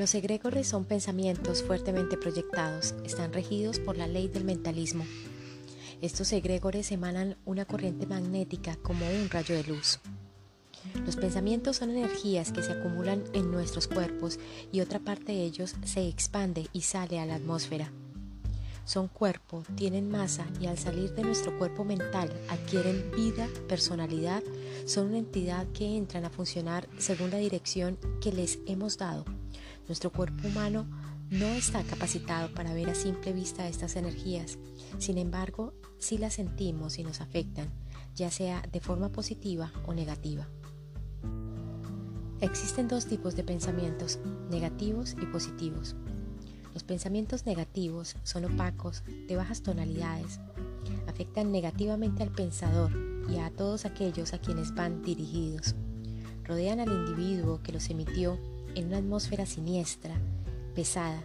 Los egregores son pensamientos fuertemente proyectados, están regidos por la ley del mentalismo. Estos egregores emanan una corriente magnética como un rayo de luz. Los pensamientos son energías que se acumulan en nuestros cuerpos y otra parte de ellos se expande y sale a la atmósfera. Son cuerpo, tienen masa y al salir de nuestro cuerpo mental adquieren vida, personalidad, son una entidad que entran a funcionar según la dirección que les hemos dado. Nuestro cuerpo humano no está capacitado para ver a simple vista estas energías. Sin embargo, sí las sentimos y nos afectan, ya sea de forma positiva o negativa. Existen dos tipos de pensamientos, negativos y positivos. Los pensamientos negativos son opacos, de bajas tonalidades, afectan negativamente al pensador y a todos aquellos a quienes van dirigidos. Rodean al individuo que los emitió en una atmósfera siniestra, pesada,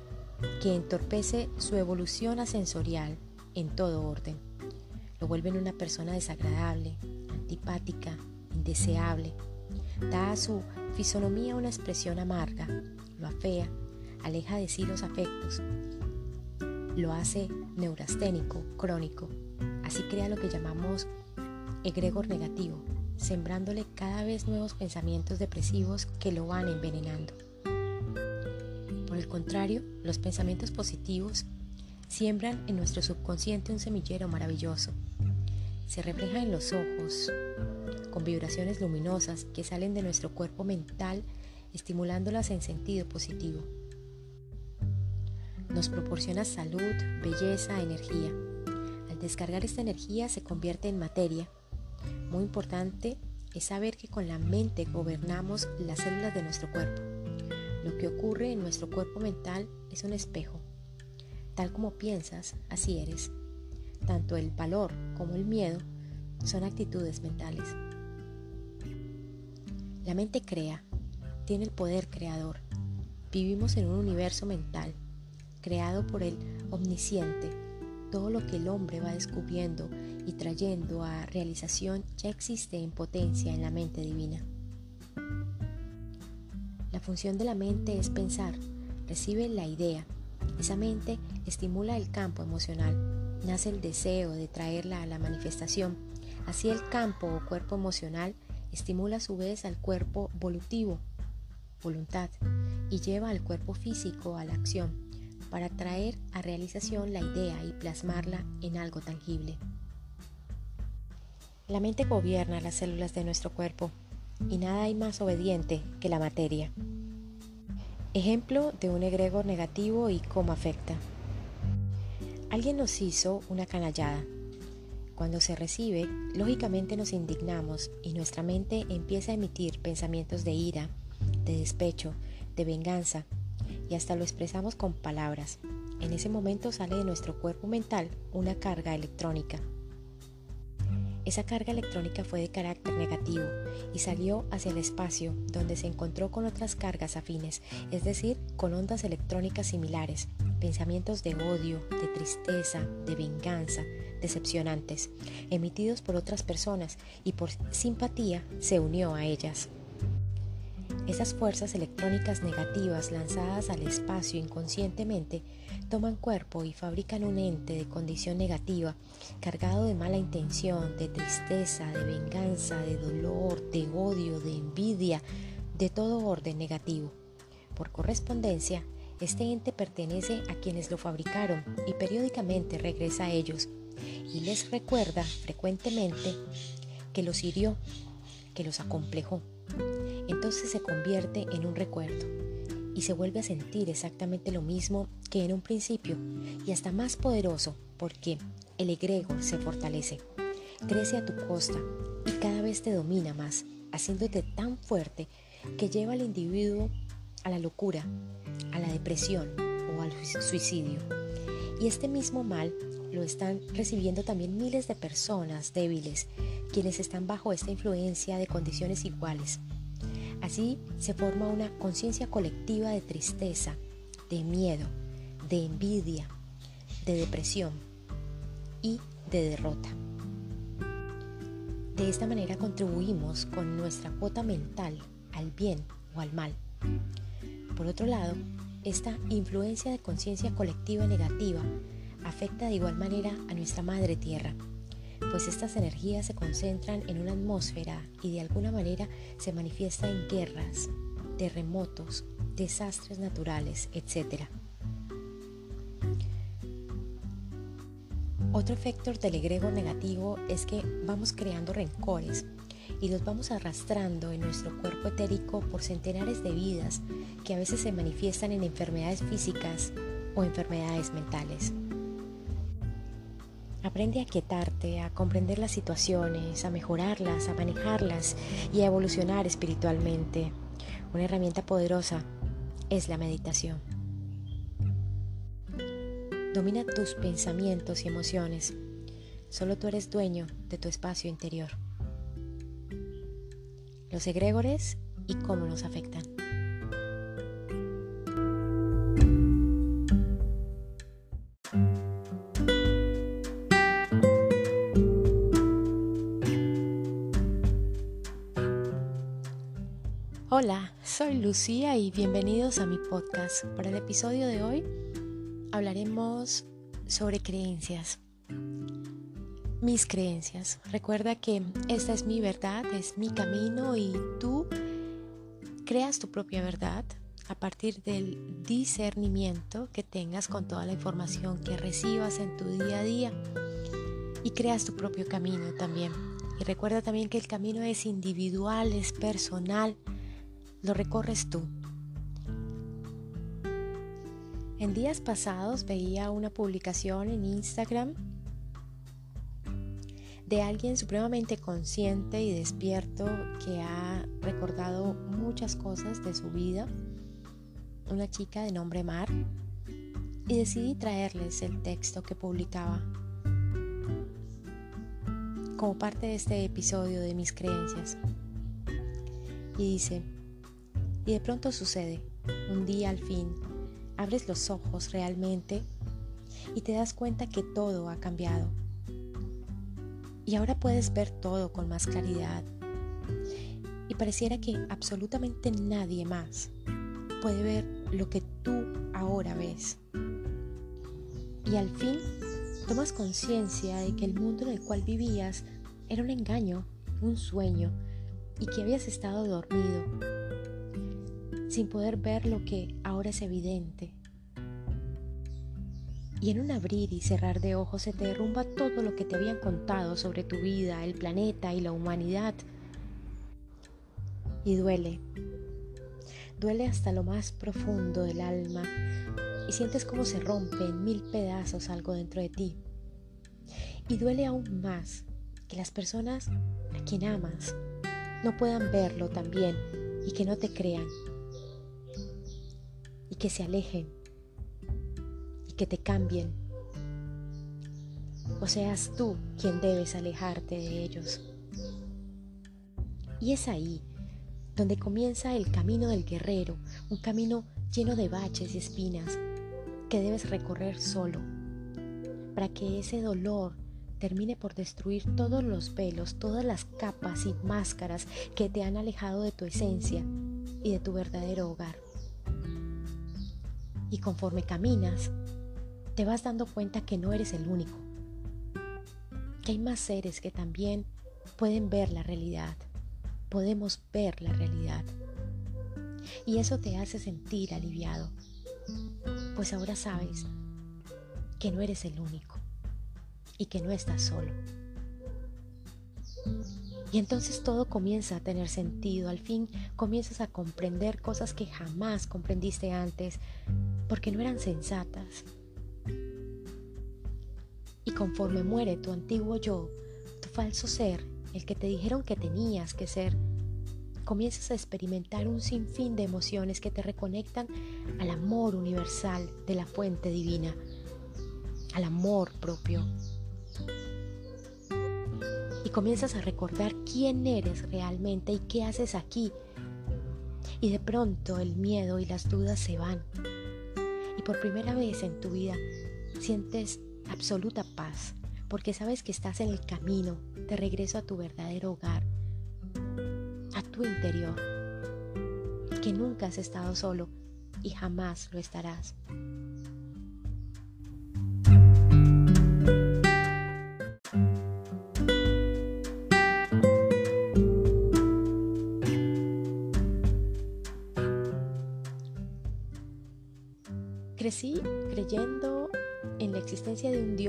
que entorpece su evolución ascensorial en todo orden. Lo vuelven una persona desagradable, antipática, indeseable. Da a su fisonomía una expresión amarga, lo afea, aleja de sí los afectos, lo hace neurasténico, crónico. Así crea lo que llamamos egregor negativo, sembrándole cada vez nuevos pensamientos depresivos que lo van envenenando. Por el contrario, los pensamientos positivos siembran en nuestro subconsciente un semillero maravilloso. Se refleja en los ojos, con vibraciones luminosas que salen de nuestro cuerpo mental, estimulándolas en sentido positivo. Nos proporciona salud, belleza, energía. Al descargar esta energía se convierte en materia muy importante es saber que con la mente gobernamos las células de nuestro cuerpo. Lo que ocurre en nuestro cuerpo mental es un espejo. Tal como piensas, así eres. Tanto el valor como el miedo son actitudes mentales. La mente crea, tiene el poder creador. Vivimos en un universo mental, creado por el omnisciente. Todo lo que el hombre va descubriendo y trayendo a realización ya existe en potencia en la mente divina. La función de la mente es pensar, recibe la idea, esa mente estimula el campo emocional, nace el deseo de traerla a la manifestación, así el campo o cuerpo emocional estimula a su vez al cuerpo volutivo, voluntad, y lleva al cuerpo físico a la acción, para traer a realización la idea y plasmarla en algo tangible. La mente gobierna las células de nuestro cuerpo y nada hay más obediente que la materia. Ejemplo de un egregor negativo y cómo afecta. Alguien nos hizo una canallada. Cuando se recibe, lógicamente nos indignamos y nuestra mente empieza a emitir pensamientos de ira, de despecho, de venganza y hasta lo expresamos con palabras. En ese momento sale de nuestro cuerpo mental una carga electrónica esa carga electrónica fue de carácter negativo y salió hacia el espacio donde se encontró con otras cargas afines, es decir, con ondas electrónicas similares, pensamientos de odio, de tristeza, de venganza, decepcionantes, emitidos por otras personas y por simpatía se unió a ellas. Esas fuerzas electrónicas negativas lanzadas al espacio inconscientemente toman cuerpo y fabrican un ente de condición negativa, cargado de mala intención, de tristeza, de venganza, de dolor, de odio, de envidia, de todo orden negativo. Por correspondencia, este ente pertenece a quienes lo fabricaron y periódicamente regresa a ellos y les recuerda frecuentemente que los hirió, que los acomplejó. Entonces se convierte en un recuerdo y se vuelve a sentir exactamente lo mismo que en un principio y hasta más poderoso porque el egregor se fortalece, crece a tu costa y cada vez te domina más, haciéndote tan fuerte que lleva al individuo a la locura, a la depresión o al suicidio. Y este mismo mal lo están recibiendo también miles de personas débiles, quienes están bajo esta influencia de condiciones iguales Así se forma una conciencia colectiva de tristeza, de miedo, de envidia, de depresión y de derrota. De esta manera contribuimos con nuestra cuota mental al bien o al mal. Por otro lado, esta influencia de conciencia colectiva negativa afecta de igual manera a nuestra madre tierra, pues estas energías se concentran en una atmósfera y de alguna manera se manifiesta en guerras, terremotos, desastres naturales, etc. Otro efecto del egregor negativo es que vamos creando rencores y los vamos arrastrando en nuestro cuerpo etérico por centenares de vidas que a veces se manifiestan en enfermedades físicas o enfermedades mentales. Aprende a quietarte, a comprender las situaciones, a mejorarlas, a manejarlas y a evolucionar espiritualmente. Una herramienta poderosa es la meditación. Domina tus pensamientos y emociones. Solo tú eres dueño de tu espacio interior. Los egregores y cómo nos afectan. Lucía y bienvenidos a mi podcast. Para el episodio de hoy hablaremos sobre creencias. Mis creencias. Recuerda que esta es mi verdad, es mi camino y tú creas tu propia verdad a partir del discernimiento que tengas con toda la información que recibas en tu día a día y creas tu propio camino también. Y recuerda también que el camino es individual, es personal lo recorres tú. En días pasados veía una publicación en Instagram de alguien supremamente consciente y despierto que ha recordado muchas cosas de su vida, una chica de nombre Mar, y decidí traerles el texto que publicaba como parte de este episodio de mis creencias. Y dice, y de pronto sucede, un día al fin, abres los ojos realmente y te das cuenta que todo ha cambiado. Y ahora puedes ver todo con más claridad. Y pareciera que absolutamente nadie más puede ver lo que tú ahora ves. Y al fin tomas conciencia de que el mundo en el cual vivías era un engaño, un sueño, y que habías estado dormido sin poder ver lo que ahora es evidente. Y en un abrir y cerrar de ojos se te derrumba todo lo que te habían contado sobre tu vida, el planeta y la humanidad. Y duele. Duele hasta lo más profundo del alma y sientes como se rompe en mil pedazos algo dentro de ti. Y duele aún más que las personas a quien amas no puedan verlo también y que no te crean y que se alejen y que te cambien. O seas tú quien debes alejarte de ellos. Y es ahí donde comienza el camino del guerrero, un camino lleno de baches y espinas que debes recorrer solo, para que ese dolor termine por destruir todos los velos, todas las capas y máscaras que te han alejado de tu esencia y de tu verdadero hogar. Y conforme caminas, te vas dando cuenta que no eres el único, que hay más seres que también pueden ver la realidad, podemos ver la realidad. Y eso te hace sentir aliviado, pues ahora sabes que no eres el único y que no estás solo. Y entonces todo comienza a tener sentido, al fin comienzas a comprender cosas que jamás comprendiste antes, porque no eran sensatas. Y conforme muere tu antiguo yo, tu falso ser, el que te dijeron que tenías que ser, comienzas a experimentar un sinfín de emociones que te reconectan al amor universal de la fuente divina, al amor propio. Y comienzas a recordar quién eres realmente y qué haces aquí. Y de pronto el miedo y las dudas se van por primera vez en tu vida sientes absoluta paz, porque sabes que estás en el camino de regreso a tu verdadero hogar, a tu interior, que nunca has estado solo y jamás lo estarás.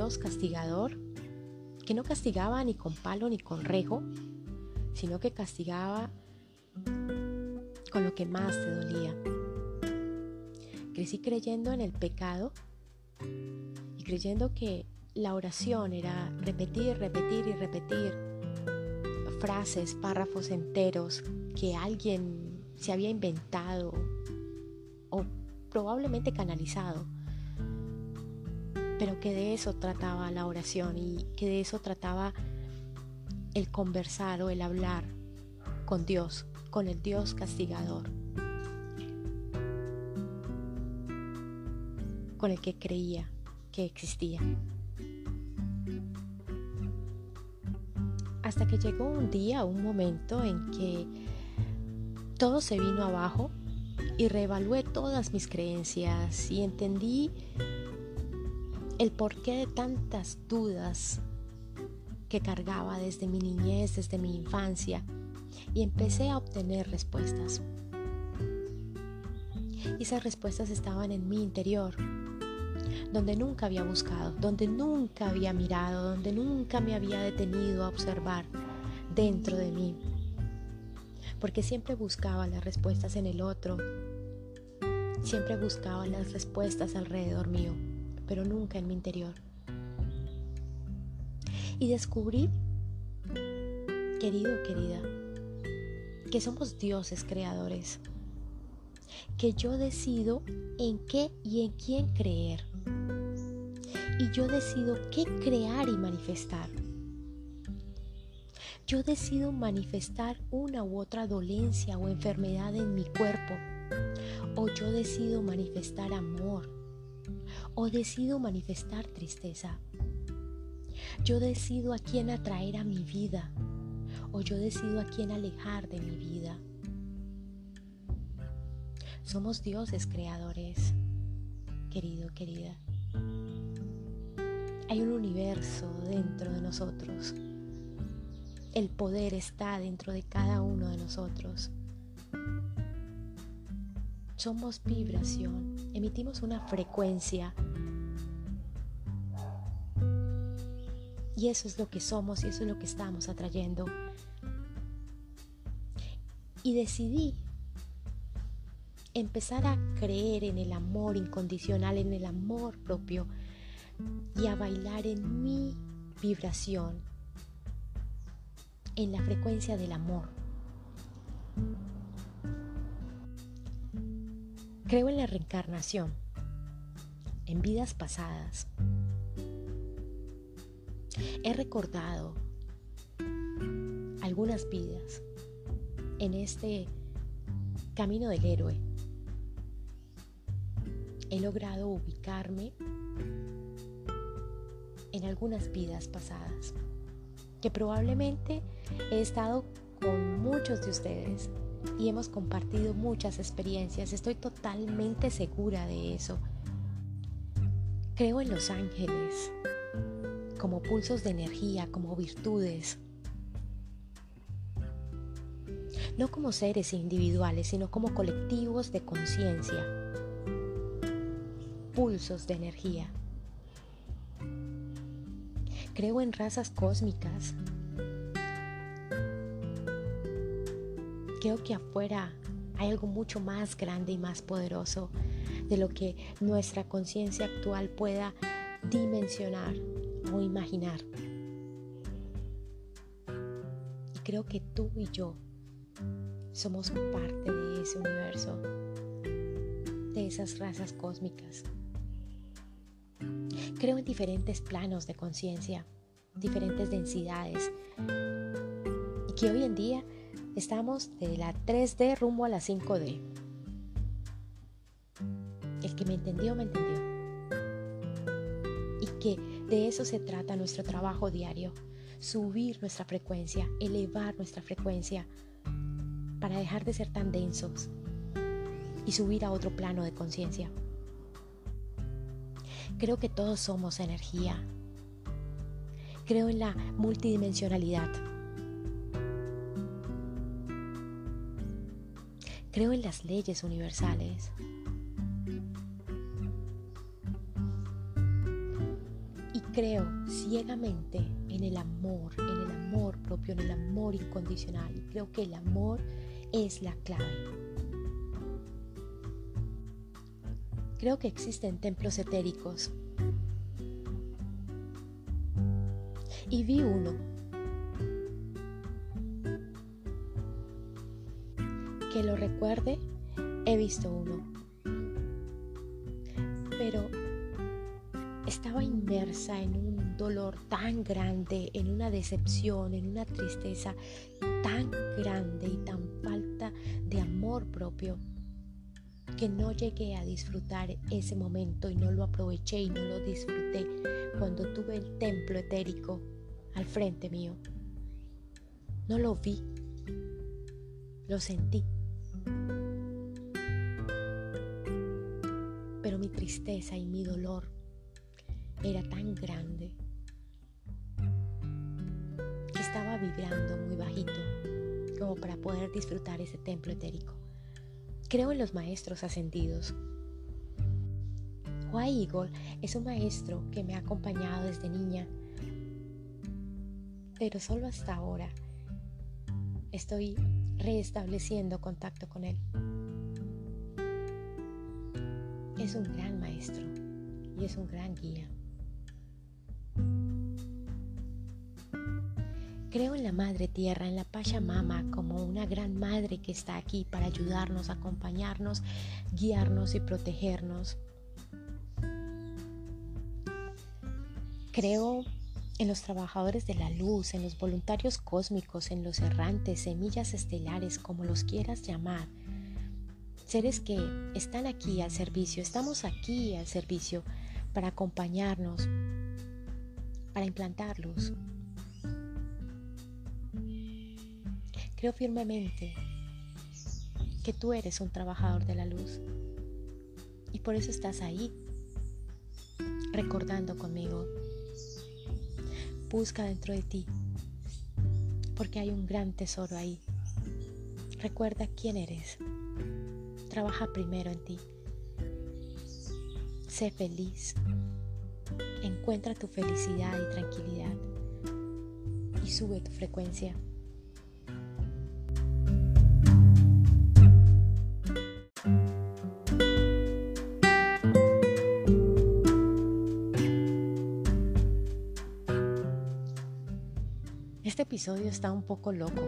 Castigador que no castigaba ni con palo ni con rejo, sino que castigaba con lo que más te dolía. Crecí creyendo en el pecado y creyendo que la oración era repetir, repetir y repetir frases, párrafos enteros que alguien se había inventado o probablemente canalizado, pero que de eso trataba la oración y que de eso trataba el conversar o el hablar con Dios, con el Dios castigador, con el que creía que existía. Hasta que llegó un día, un momento en que todo se vino abajo y reevalué todas mis creencias y entendí el porqué de tantas dudas que cargaba desde mi niñez, desde mi infancia, y empecé a obtener respuestas. Y esas respuestas estaban en mi interior, donde nunca había buscado, donde nunca había mirado, donde nunca me había detenido a observar dentro de mí. Porque siempre buscaba las respuestas en el otro, Siempre buscaba las respuestas alrededor mío, pero nunca en mi interior. Y descubrí, querido, querida, que somos dioses creadores, que yo decido en qué y en quién creer. Y yo decido qué crear y manifestar. Yo decido manifestar una u otra dolencia o enfermedad en mi cuerpo o yo decido manifestar amor. O decido manifestar tristeza. Yo decido a quién atraer a mi vida. O yo decido a quién alejar de mi vida. Somos dioses creadores, querido, querida. Hay un universo dentro de nosotros. El poder está dentro de cada uno de nosotros. Somos vibración, emitimos una frecuencia. Y eso es lo que somos y eso es lo que estamos atrayendo. Y decidí empezar a creer en el amor incondicional, en el amor propio y a bailar en mi vibración, en la frecuencia del amor. Creo en la reencarnación, en vidas pasadas. He recordado algunas vidas en este camino del héroe. He logrado ubicarme en algunas vidas pasadas, que probablemente he estado con muchos de ustedes y hemos compartido muchas experiencias. Estoy totalmente segura de eso. Creo en los ángeles como pulsos de energía, como virtudes. No como seres individuales, sino como colectivos de conciencia. Pulsos de energía. Creo en razas cósmicas creo que afuera hay algo mucho más grande y más poderoso de lo que nuestra conciencia actual pueda dimensionar o imaginar. Y creo que tú y yo somos parte de ese universo, de esas razas cósmicas. Creo en diferentes planos de conciencia, diferentes densidades, y que hoy en día Estamos de la 3D rumbo a la 5D. El que me entendió, me entendió. Y que de eso se trata nuestro trabajo diario. Subir nuestra frecuencia, elevar nuestra frecuencia para dejar de ser tan densos, y subir a otro plano de conciencia. Creo que todos somos energía. Creo en la multidimensionalidad. Creo en las leyes universales. Y creo ciegamente en el amor, en el amor propio, en el amor incondicional. Y creo que el amor es la clave. Creo que existen templos etéricos. Y vi uno que lo recuerde, he visto uno. Pero estaba inmersa en un dolor tan grande, en una decepción, en una tristeza tan grande y tan falta de amor propio que no llegué a disfrutar ese momento y no lo aproveché y no lo disfruté cuando tuve el templo etérico al frente mío. No lo vi, lo sentí. Pero mi tristeza y mi dolor era tan grande que estaba vibrando muy bajito como para poder disfrutar ese templo etérico. Creo en los maestros ascendidos. White Eagle es un maestro que me ha acompañado desde niña, pero solo hasta ahora estoy reestableciendo contacto con él. Es un gran maestro y es un gran guía. Creo en la Madre Tierra, en la Pachamama, como una gran madre que está aquí para ayudarnos, acompañarnos, guiarnos y protegernos. Creo en los trabajadores de la luz, en los voluntarios cósmicos, en los errantes, semillas estelares, como los quieras llamar. Seres que están aquí al servicio, estamos aquí al servicio para acompañarnos, para implantarlos. Creo firmemente que tú eres un trabajador de la luz y por eso estás ahí, recordando conmigo Busca dentro de ti, porque hay un gran tesoro ahí. Recuerda quién eres. Trabaja primero en ti. Sé feliz. Encuentra tu felicidad y tranquilidad. Y sube tu frecuencia. Episodio está un poco loco.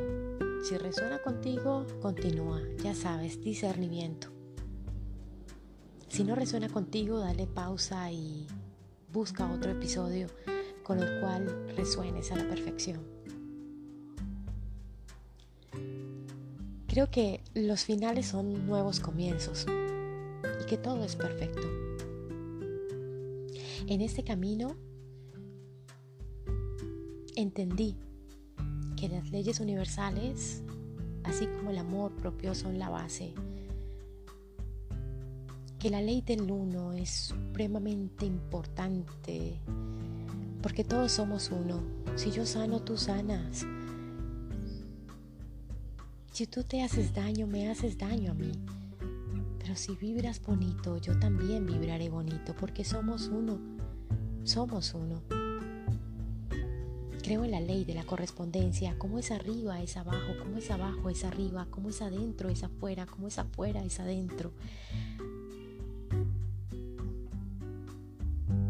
Si resuena contigo, continúa. Ya sabes, discernimiento. Si no resuena contigo, dale pausa y busca otro episodio con el cual resuenes a la perfección. Creo que los finales son nuevos comienzos y que todo es perfecto. En este camino entendí que las leyes universales, así como el amor propio, son la base. Que la ley del uno es supremamente importante, porque todos somos uno. Si yo sano, tú sanas. Si tú te haces daño, me haces daño a mí. Pero si vibras bonito, yo también vibraré bonito, porque somos uno. Somos uno. Creo en la ley de la correspondencia, cómo es arriba es abajo, cómo es abajo es arriba, cómo es adentro es afuera, cómo es afuera es adentro.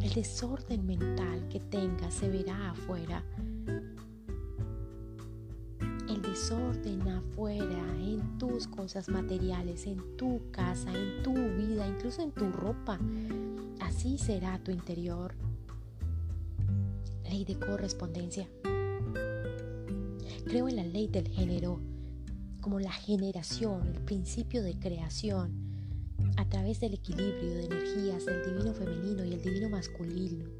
El desorden mental que tengas se verá afuera. El desorden afuera, en tus cosas materiales, en tu casa, en tu vida, incluso en tu ropa. Así será tu interior ley de correspondencia. Creo en la ley del género como la generación, el principio de creación a través del equilibrio de energías del divino femenino y el divino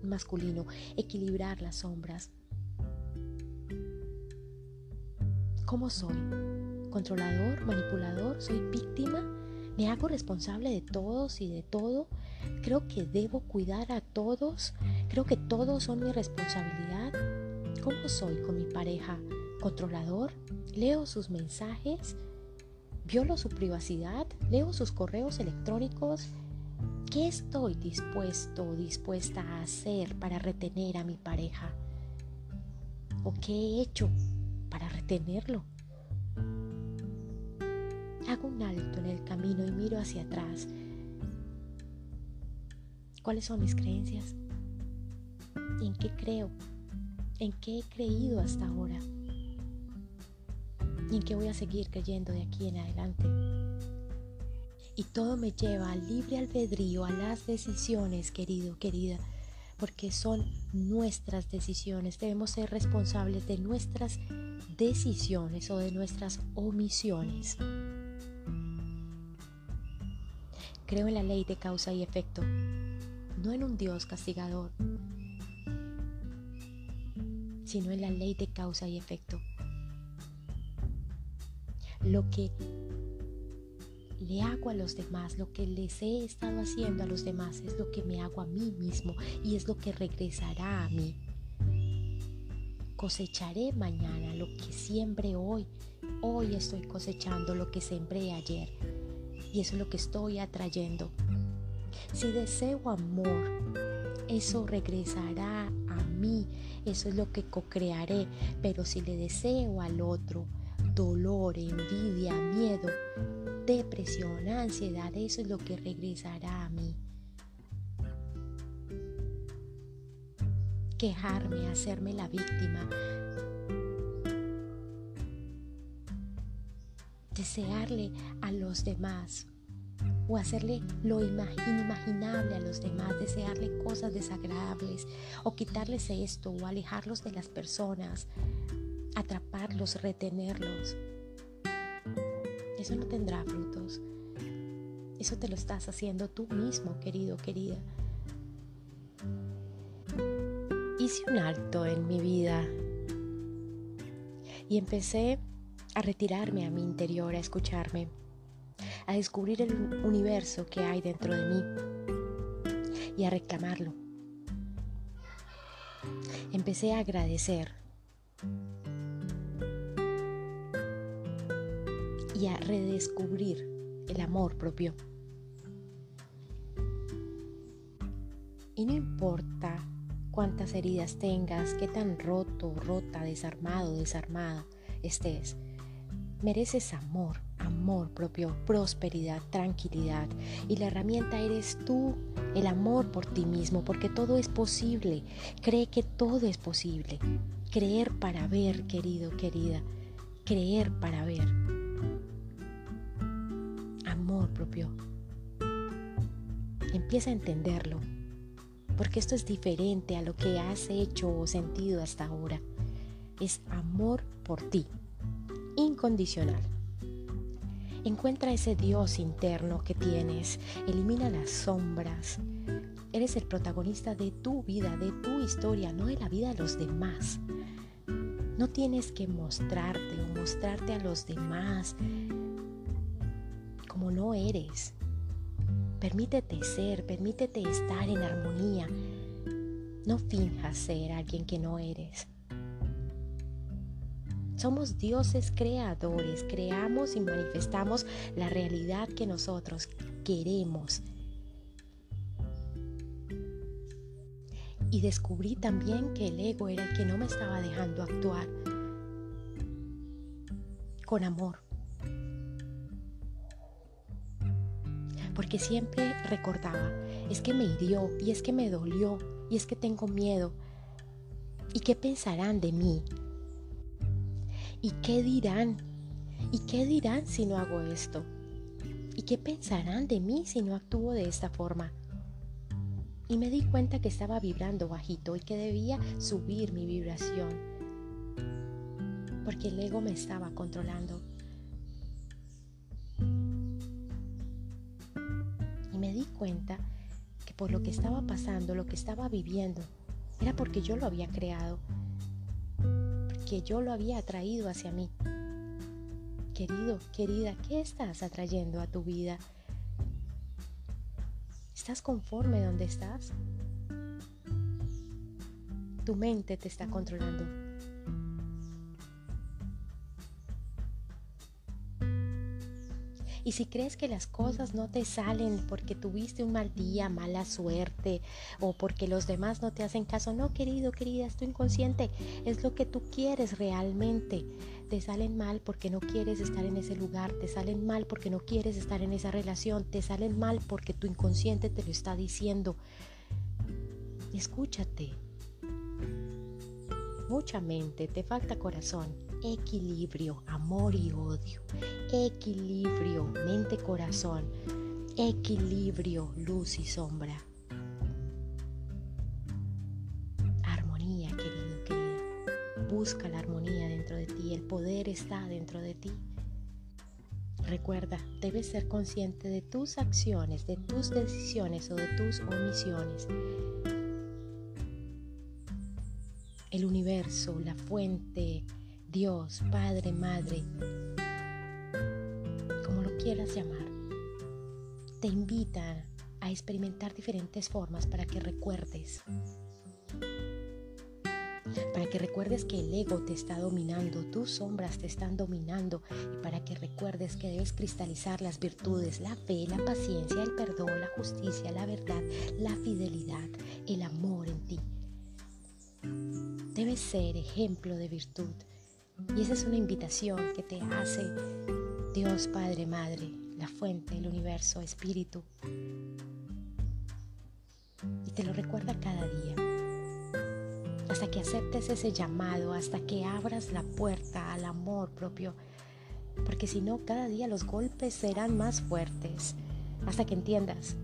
masculino, equilibrar las sombras. ¿Cómo soy? ¿Controlador? ¿Manipulador? ¿Soy víctima? Me hago responsable de todos y de todo. Creo que debo cuidar a todos. Creo que todos son mi responsabilidad. ¿Cómo soy con mi pareja? ¿Controlador? ¿Leo sus mensajes? ¿Violo su privacidad? ¿Leo sus correos electrónicos? ¿Qué estoy dispuesto o dispuesta a hacer para retener a mi pareja? ¿O qué he hecho para retenerlo? Hago un alto en el camino y miro hacia atrás. ¿Cuáles son mis creencias? ¿En qué creo? ¿En qué he creído hasta ahora? ¿Y en qué voy a seguir creyendo de aquí en adelante? Y todo me lleva al libre albedrío, a las decisiones, querido, querida, porque son nuestras decisiones. Debemos ser responsables de nuestras decisiones o de nuestras omisiones. Creo en la ley de causa y efecto, no en un Dios castigador, sino en la ley de causa y efecto. Lo que le hago a los demás, lo que les he estado haciendo a los demás es lo que me hago a mí mismo y es lo que regresará a mí. Cosecharé mañana lo que siembre hoy. Hoy estoy cosechando lo que sembré ayer y eso es lo que estoy atrayendo. Si deseo amor, eso regresará mí, eso es lo que co-crearé, pero si le deseo al otro dolor, envidia, miedo, depresión, ansiedad, eso es lo que regresará a mí. Quejarme, hacerme la víctima, desearle a los demás o hacerle lo inimaginable a los demás, desearle cosas desagradables o quitarles esto o alejarlos de las personas, atraparlos, retenerlos eso no tendrá frutos. Eso te lo estás haciendo tú mismo, querido, querida. Hice un alto en mi vida y empecé a retirarme a mi interior, a escucharme, a descubrir el universo que hay dentro de mí y a reclamarlo. Empecé a agradecer y a redescubrir el amor propio. Y no importa cuántas heridas tengas, qué tan roto, rota, desarmado, desarmada estés, mereces amor, amor propio, prosperidad, tranquilidad. Y la herramienta eres tú, el amor por ti mismo, porque todo es posible. Cree que todo es posible. Creer para ver, querido, querida. Creer para ver amor propio. Empieza a entenderlo, porque esto es diferente a lo que has hecho o sentido hasta ahora. Es amor por ti, incondicional. Encuentra ese Dios interno que tienes, elimina las sombras. Eres el protagonista de tu vida, de tu historia, no de la vida de los demás. No tienes que mostrarte o mostrarte a los demás como no eres. Permítete ser, permítete estar en armonía. No finjas ser alguien que no eres. Somos dioses creadores, creamos y manifestamos la realidad que nosotros queremos. Y descubrí también que el ego era el que no me estaba dejando actuar con amor. porque siempre recordaba, es que me hirió y es que me dolió y es que tengo miedo. ¿Y qué pensarán de mí? ¿Y qué dirán? ¿Y qué dirán si no hago esto? ¿Y qué pensarán de mí si no actúo de esta forma? Y me di cuenta que estaba vibrando bajito y que debía subir mi vibración, porque el ego me estaba controlando. me di cuenta que por lo que estaba pasando, lo que estaba viviendo, era porque yo lo había creado, que yo lo había atraído hacia mí. Querido, querida, ¿qué estás atrayendo a tu vida? ¿Estás conforme donde estás? Tu mente te está controlando Y si crees que las cosas no te salen porque tuviste un mal día, mala suerte o porque los demás no te hacen caso, no querido, querida, es tu inconsciente, es lo que tú quieres realmente. Te salen mal porque no quieres estar en ese lugar, te salen mal porque no quieres estar en esa relación, te salen mal porque tu inconsciente te lo está diciendo. Escúchate. Mucha mente, te falta corazón equilibrio, amor y odio, equilibrio, mente-corazón, equilibrio, luz y sombra. Armonía, querido, querida. Busca la armonía dentro de ti, el poder está dentro de ti. Recuerda, debes ser consciente de tus acciones, de tus decisiones o de tus omisiones. El universo, la fuente, Dios, Padre, Madre, como lo quieras llamar, te invita a experimentar diferentes formas para que recuerdes. Para que recuerdes que el ego te está dominando, tus sombras te están dominando y para que recuerdes que debes cristalizar las virtudes, la fe, la paciencia, el perdón, la justicia, la verdad, la fidelidad, el amor en ti. Debes ser ejemplo de virtud y esa es una invitación que te hace Dios Padre, Madre, la fuente, el universo, espíritu. Y te lo recuerda cada día. Hasta que aceptes ese llamado, hasta que abras la puerta al amor propio. Porque si no, cada día los golpes serán más fuertes. Hasta que entiendas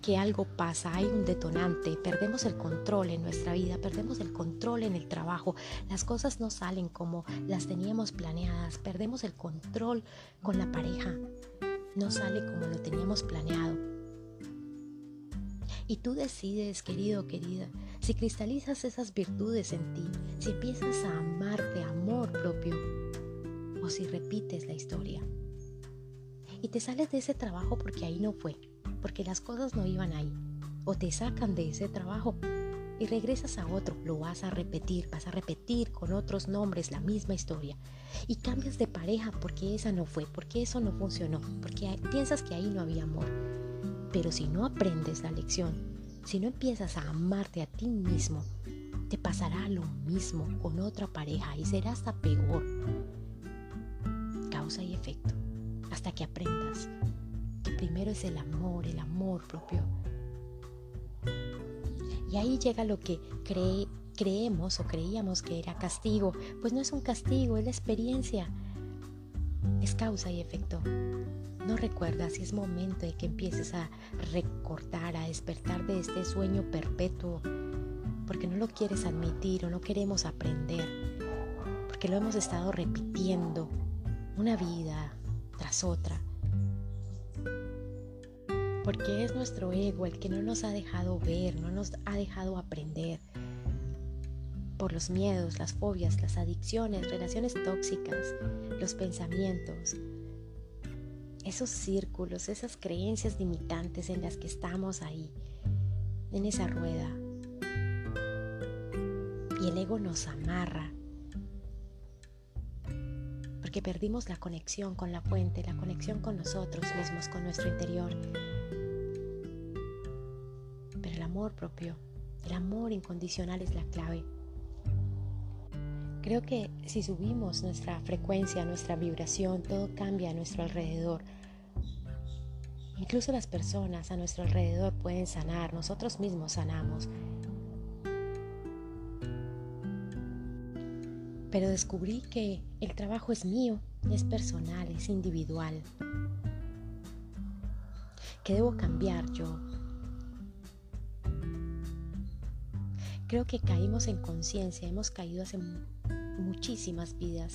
que algo pasa, hay un detonante, perdemos el control en nuestra vida, perdemos el control en el trabajo, las cosas no salen como las teníamos planeadas, perdemos el control con la pareja, no sale como lo teníamos planeado. Y tú decides, querido, querida, si cristalizas esas virtudes en ti, si empiezas a amarte, amor propio, o si repites la historia. Y te sales de ese trabajo porque ahí no fue porque las cosas no iban ahí. O te sacan de ese trabajo y regresas a otro, lo vas a repetir, vas a repetir con otros nombres la misma historia. Y cambias de pareja porque esa no fue, porque eso no funcionó, porque piensas que ahí no había amor. Pero si no aprendes la lección, si no empiezas a amarte a ti mismo, te pasará lo mismo con otra pareja y será hasta peor. Causa y efecto, hasta que aprendas primero es el amor, el amor propio. Y ahí llega lo que creemos o creíamos que era castigo. Pues no es un castigo, es la experiencia. Es causa y efecto. No recuerdas si es momento de que empieces a recortar, a despertar de este sueño perpetuo, porque no lo quieres admitir o no queremos aprender, porque lo hemos estado repitiendo una vida tras otra porque es nuestro ego el que no nos ha dejado ver, no nos ha dejado aprender por los miedos, las fobias, las adicciones, relaciones tóxicas, los pensamientos, esos círculos, esas creencias limitantes en las que estamos ahí, en esa rueda. Y el ego nos amarra, porque perdimos la conexión con la fuente, la conexión con nosotros mismos, con nuestro interior amor propio, el amor incondicional es la clave. Creo que si subimos nuestra frecuencia, nuestra vibración, todo cambia a nuestro alrededor. Incluso las personas a nuestro alrededor pueden sanar, nosotros mismos sanamos. Pero descubrí que el trabajo es mío, es personal, es individual. Que debo cambiar yo, Creo que caímos en conciencia, hemos caído hace muchísimas vidas.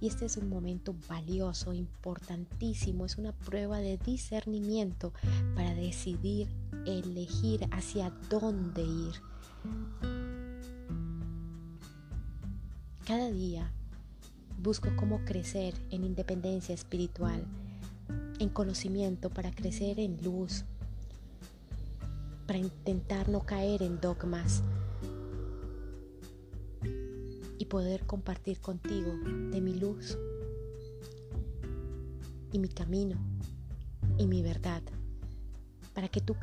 Y este es un momento valioso, importantísimo, es una prueba de discernimiento para decidir, elegir hacia dónde ir. Cada día busco cómo crecer en independencia espiritual, en conocimiento para crecer en luz, para intentar no caer en dogmas poder compartir contigo de mi luz y mi camino y mi verdad para que tú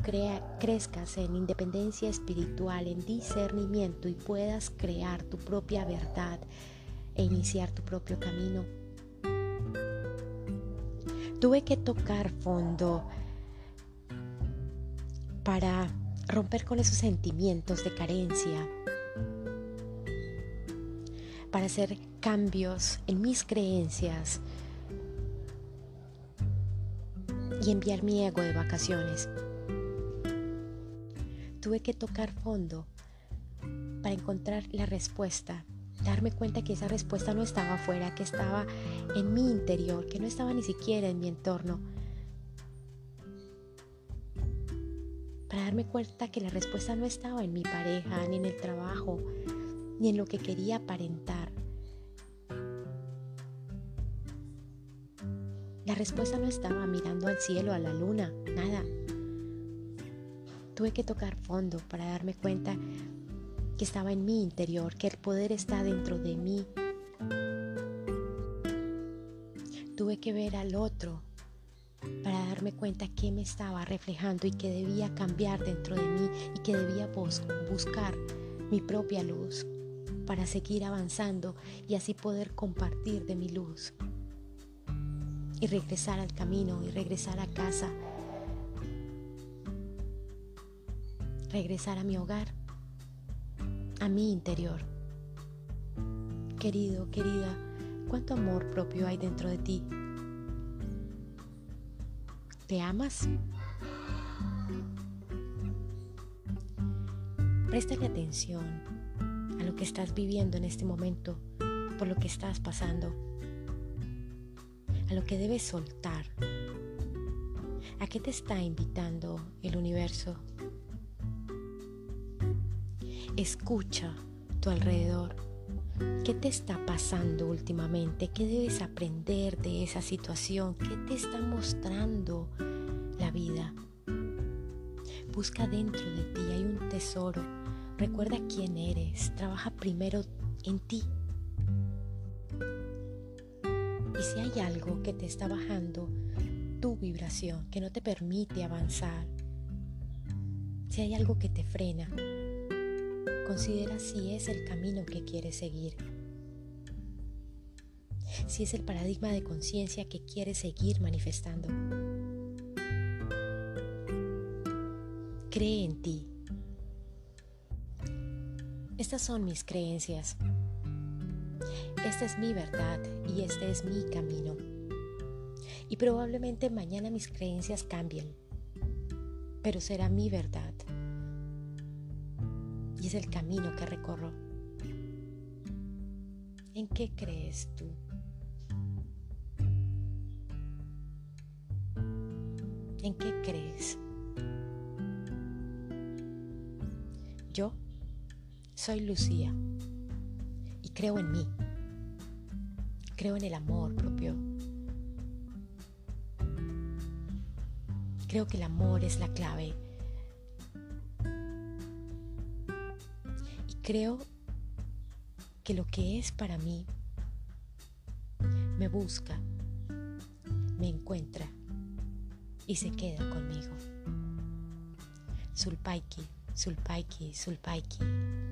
crezcas en independencia espiritual, en discernimiento y puedas crear tu propia verdad e iniciar tu propio camino. Tuve que tocar fondo para romper con esos sentimientos de carencia, para hacer cambios en mis creencias y enviar mi ego de vacaciones. Tuve que tocar fondo para encontrar la respuesta, darme cuenta que esa respuesta no estaba afuera, que estaba en mi interior, que no estaba ni siquiera en mi entorno para darme cuenta que la respuesta no estaba en mi pareja, ni en el trabajo, ni en lo que quería aparentar. La respuesta no estaba mirando al cielo, a la luna, nada. Tuve que tocar fondo para darme cuenta que estaba en mi interior, que el poder está dentro de mí. Tuve que ver al otro para darme cuenta que me estaba reflejando y que debía cambiar dentro de mí y que debía buscar mi propia luz para seguir avanzando y así poder compartir de mi luz y regresar al camino y regresar a casa, regresar a mi hogar, a mi interior. Querido, querida, ¿cuánto amor propio hay dentro de ti? ¿Te amas? Préstale atención a lo que estás viviendo en este momento, por lo que estás pasando, a lo que debes soltar. ¿A qué te está invitando el universo? Escucha tu alrededor. ¿Qué te está pasando últimamente? ¿Qué debes aprender de esa situación? ¿Qué te está mostrando la vida? Busca dentro de ti, hay un tesoro. Recuerda quién eres. Trabaja primero en ti. Y si hay algo que te está bajando tu vibración, que no te permite avanzar, si hay algo que te frena, Considera si es el camino que quieres seguir. Si es el paradigma de conciencia que quieres seguir manifestando. Cree en ti. Estas son mis creencias. Esta es mi verdad y este es mi camino. Y probablemente mañana mis creencias cambien, pero será mi verdad y es el camino que recorro. ¿En qué crees tú? ¿En qué crees? Soy Lucía y creo en mí. Creo en el amor propio. Creo que el amor es la clave Creo que lo que es para mí me busca, me encuentra y se queda conmigo. Sulpaiki, Sulpaiki, Sulpaiki.